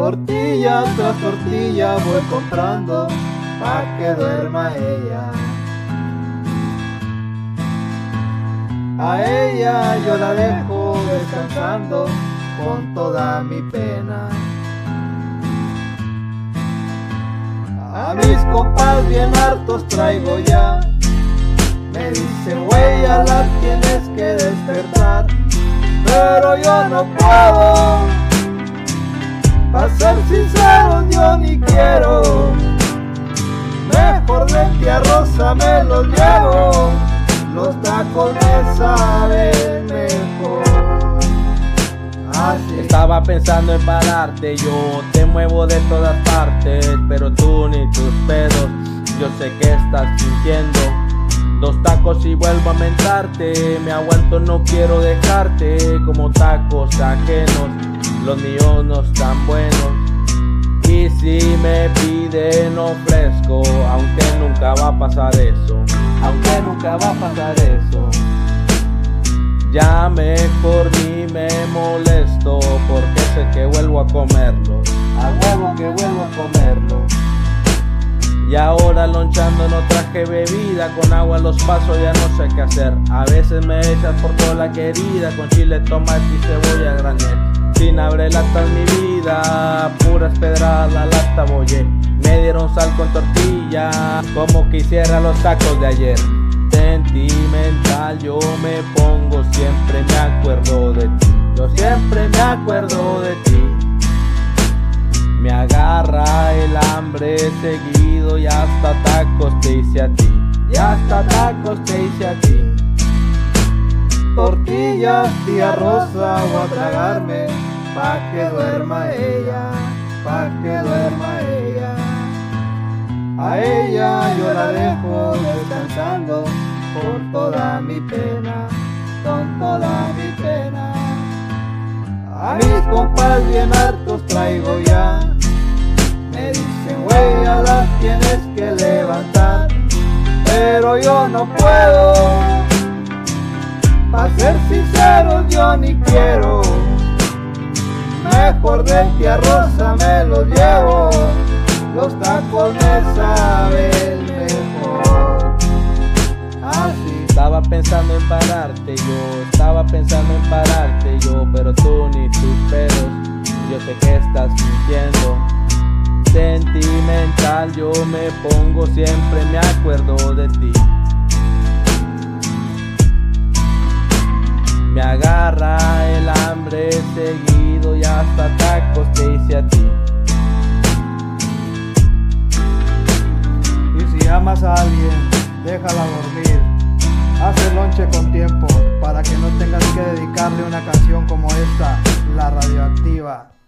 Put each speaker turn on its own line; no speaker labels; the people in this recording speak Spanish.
Tortilla tras tortilla voy comprando pa' que duerma ella. A ella yo la dejo descansando con toda mi pena. A mis compas bien hartos traigo ya. Me dicen, güey, ya la tienes que despertar. Pero yo no puedo. Ni quiero. Mejor Rosa me los llevo. Los tacos me saben mejor.
Estaba pensando en pararte, yo te muevo de todas partes, pero tú ni tus pedos, yo sé que estás sintiendo. Dos tacos y vuelvo a mentarte, me aguanto, no quiero dejarte, como tacos ajenos, los míos no están buenos. Me piden ofrezco, aunque nunca va a pasar eso, aunque nunca va a pasar eso. Ya mejor ni me molesto porque sé que vuelvo a comerlo. A huevo que vuelvo a comerlo. Y ahora lonchando no traje bebida, con agua los paso ya no sé qué hacer. A veces me echas por toda la querida, con chile, tomate y cebolla granel. Sin abre lata en mi vida, puras pedradas la lata. Me dieron sal con tortilla, como quisiera los tacos de ayer. Sentimental yo me pongo, siempre me acuerdo de ti. Yo siempre me acuerdo de ti. Me agarra el hambre seguido y hasta tacos te hice a ti. Y hasta tacos te hice a ti.
Tortillas, tía Rosa, voy a tragarme pa' que duerma ella, pa' que duerma ella. A ella yo la dejo descansando con toda mi pena, con toda mi pena. A mis compas bien hartos traigo ya, me dicen ya las tienes que levantar, pero yo no puedo. Pa' ser sincero yo ni quiero Mejor de tía Rosa me los llevo Los tacos me saben mejor Así
Estaba pensando en pararte yo, estaba pensando en pararte yo, pero tú ni tus pedos, yo sé que estás mintiendo. Sentimental yo me pongo, siempre me acuerdo de ti. Me agarra el hambre seguido y hasta tacos te hice a ti.
Y si amas a alguien, déjala dormir Haz lonche con tiempo para que no tengas que dedicarle una canción como esta, La Radioactiva.